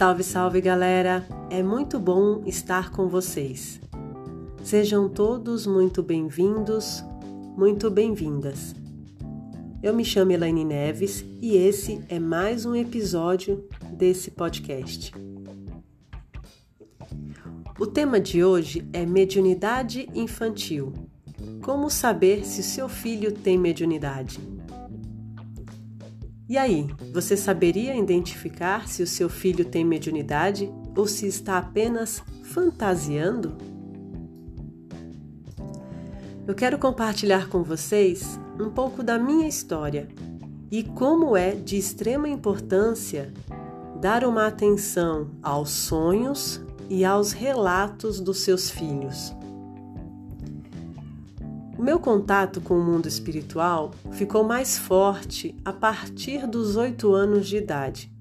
Salve, salve galera! É muito bom estar com vocês. Sejam todos muito bem-vindos, muito bem-vindas. Eu me chamo Elaine Neves e esse é mais um episódio desse podcast. O tema de hoje é mediunidade infantil. Como saber se seu filho tem mediunidade? E aí, você saberia identificar se o seu filho tem mediunidade ou se está apenas fantasiando? Eu quero compartilhar com vocês um pouco da minha história e como é de extrema importância dar uma atenção aos sonhos e aos relatos dos seus filhos. O meu contato com o mundo espiritual ficou mais forte a partir dos oito anos de idade.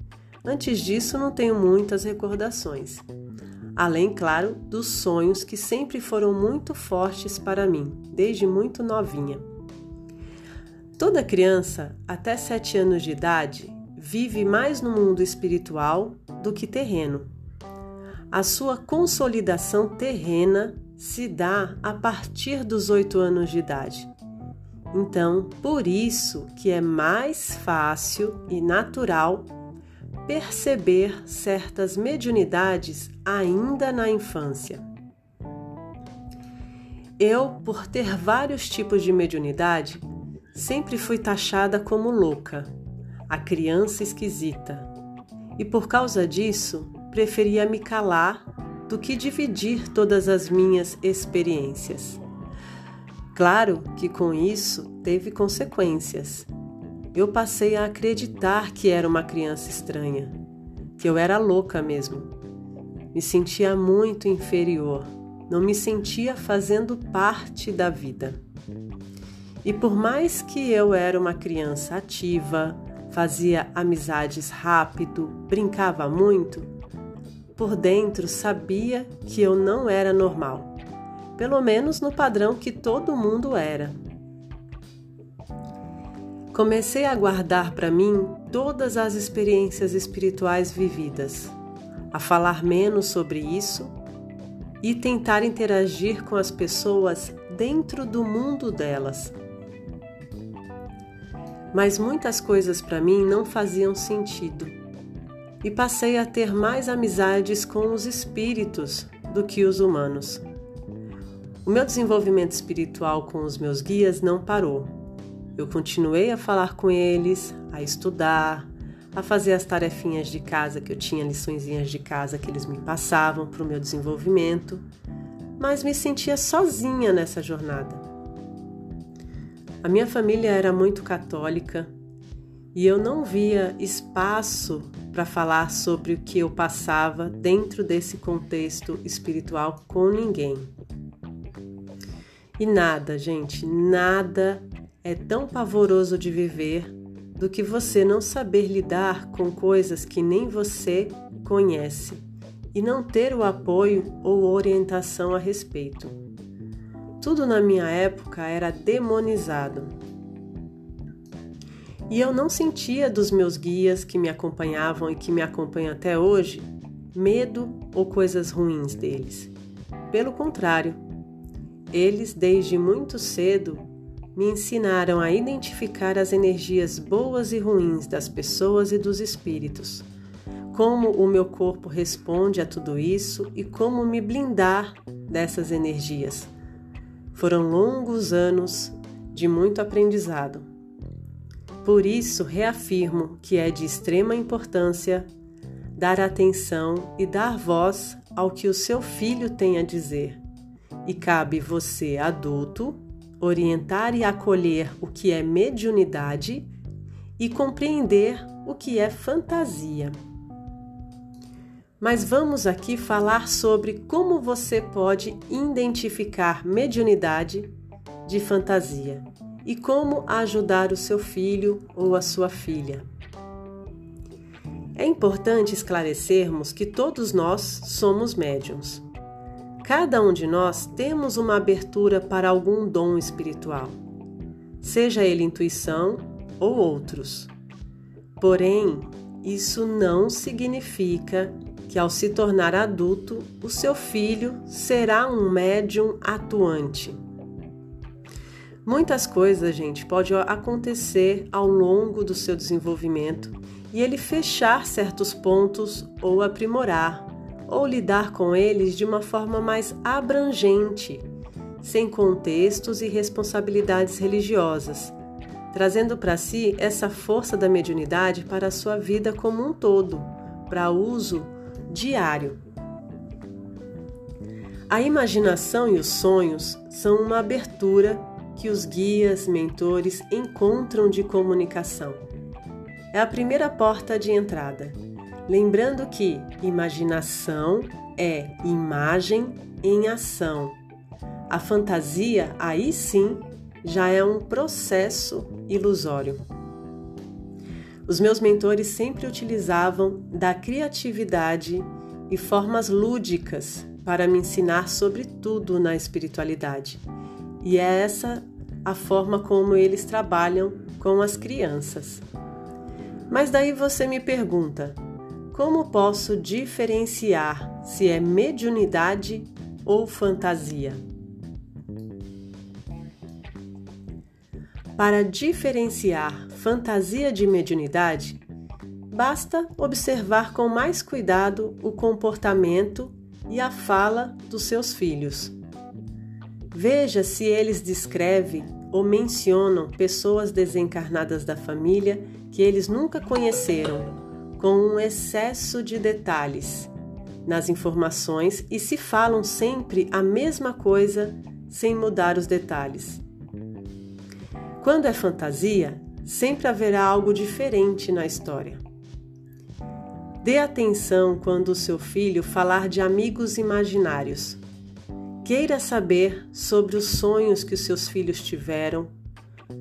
Antes disso, não tenho muitas recordações. Além, claro, dos sonhos que sempre foram muito fortes para mim, desde muito novinha. Toda criança, até sete anos de idade, vive mais no mundo espiritual do que terreno. A sua consolidação terrena se dá a partir dos oito anos de idade. Então, por isso que é mais fácil e natural perceber certas mediunidades ainda na infância. Eu, por ter vários tipos de mediunidade, sempre fui taxada como louca, a criança esquisita. E por causa disso, preferia me calar do que dividir todas as minhas experiências. Claro que com isso teve consequências. Eu passei a acreditar que era uma criança estranha, que eu era louca mesmo. Me sentia muito inferior, não me sentia fazendo parte da vida. E por mais que eu era uma criança ativa, fazia amizades rápido, brincava muito, por dentro sabia que eu não era normal, pelo menos no padrão que todo mundo era. Comecei a guardar para mim todas as experiências espirituais vividas, a falar menos sobre isso e tentar interagir com as pessoas dentro do mundo delas. Mas muitas coisas para mim não faziam sentido e passei a ter mais amizades com os espíritos do que os humanos. O meu desenvolvimento espiritual com os meus guias não parou. Eu continuei a falar com eles, a estudar, a fazer as tarefinhas de casa que eu tinha liçõezinhas de casa que eles me passavam para o meu desenvolvimento, mas me sentia sozinha nessa jornada. A minha família era muito católica e eu não via espaço para falar sobre o que eu passava dentro desse contexto espiritual com ninguém. E nada, gente, nada é tão pavoroso de viver do que você não saber lidar com coisas que nem você conhece e não ter o apoio ou orientação a respeito. Tudo na minha época era demonizado e eu não sentia dos meus guias que me acompanhavam e que me acompanham até hoje medo ou coisas ruins deles. Pelo contrário, eles, desde muito cedo, me ensinaram a identificar as energias boas e ruins das pessoas e dos espíritos, como o meu corpo responde a tudo isso e como me blindar dessas energias. Foram longos anos de muito aprendizado. Por isso, reafirmo que é de extrema importância dar atenção e dar voz ao que o seu filho tem a dizer. E cabe você, adulto, orientar e acolher o que é mediunidade e compreender o que é fantasia. Mas vamos aqui falar sobre como você pode identificar mediunidade de fantasia e como ajudar o seu filho ou a sua filha. É importante esclarecermos que todos nós somos médiums. Cada um de nós temos uma abertura para algum dom espiritual, seja ele intuição ou outros. Porém, isso não significa que ao se tornar adulto, o seu filho será um médium atuante. Muitas coisas, gente, podem acontecer ao longo do seu desenvolvimento e ele fechar certos pontos ou aprimorar, ou lidar com eles de uma forma mais abrangente, sem contextos e responsabilidades religiosas, trazendo para si essa força da mediunidade para a sua vida como um todo, para uso diário. A imaginação e os sonhos são uma abertura que os guias, mentores encontram de comunicação. É a primeira porta de entrada. Lembrando que imaginação é imagem em ação. A fantasia, aí sim, já é um processo ilusório. Os meus mentores sempre utilizavam da criatividade e formas lúdicas para me ensinar sobre tudo na espiritualidade. E é essa a forma como eles trabalham com as crianças. Mas daí você me pergunta: como posso diferenciar se é mediunidade ou fantasia? Para diferenciar fantasia de mediunidade, basta observar com mais cuidado o comportamento e a fala dos seus filhos. Veja se eles descrevem ou mencionam pessoas desencarnadas da família que eles nunca conheceram, com um excesso de detalhes nas informações e se falam sempre a mesma coisa sem mudar os detalhes. Quando é fantasia, sempre haverá algo diferente na história. Dê atenção quando o seu filho falar de amigos imaginários. Queira saber sobre os sonhos que os seus filhos tiveram,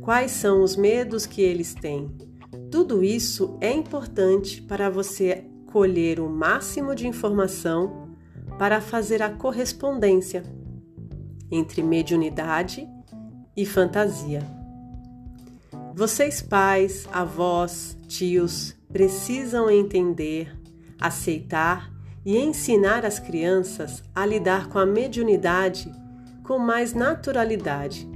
quais são os medos que eles têm. Tudo isso é importante para você colher o máximo de informação para fazer a correspondência entre mediunidade e fantasia. Vocês, pais, avós, tios, precisam entender, aceitar e ensinar as crianças a lidar com a mediunidade com mais naturalidade.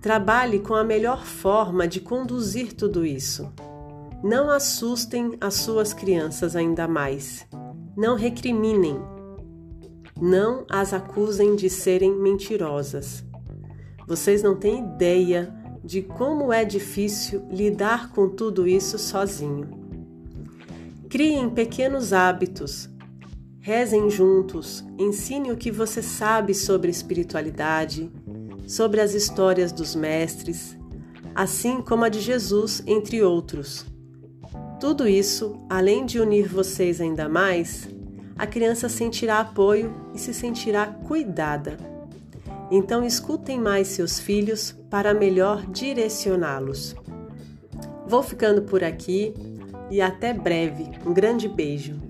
Trabalhe com a melhor forma de conduzir tudo isso. Não assustem as suas crianças ainda mais. Não recriminem. Não as acusem de serem mentirosas. Vocês não têm ideia de como é difícil lidar com tudo isso sozinho. Criem pequenos hábitos. Rezem juntos. Ensine o que você sabe sobre espiritualidade, sobre as histórias dos mestres, assim como a de Jesus, entre outros. Tudo isso, além de unir vocês ainda mais, a criança sentirá apoio e se sentirá cuidada. Então, escutem mais seus filhos para melhor direcioná-los. Vou ficando por aqui e até breve. Um grande beijo.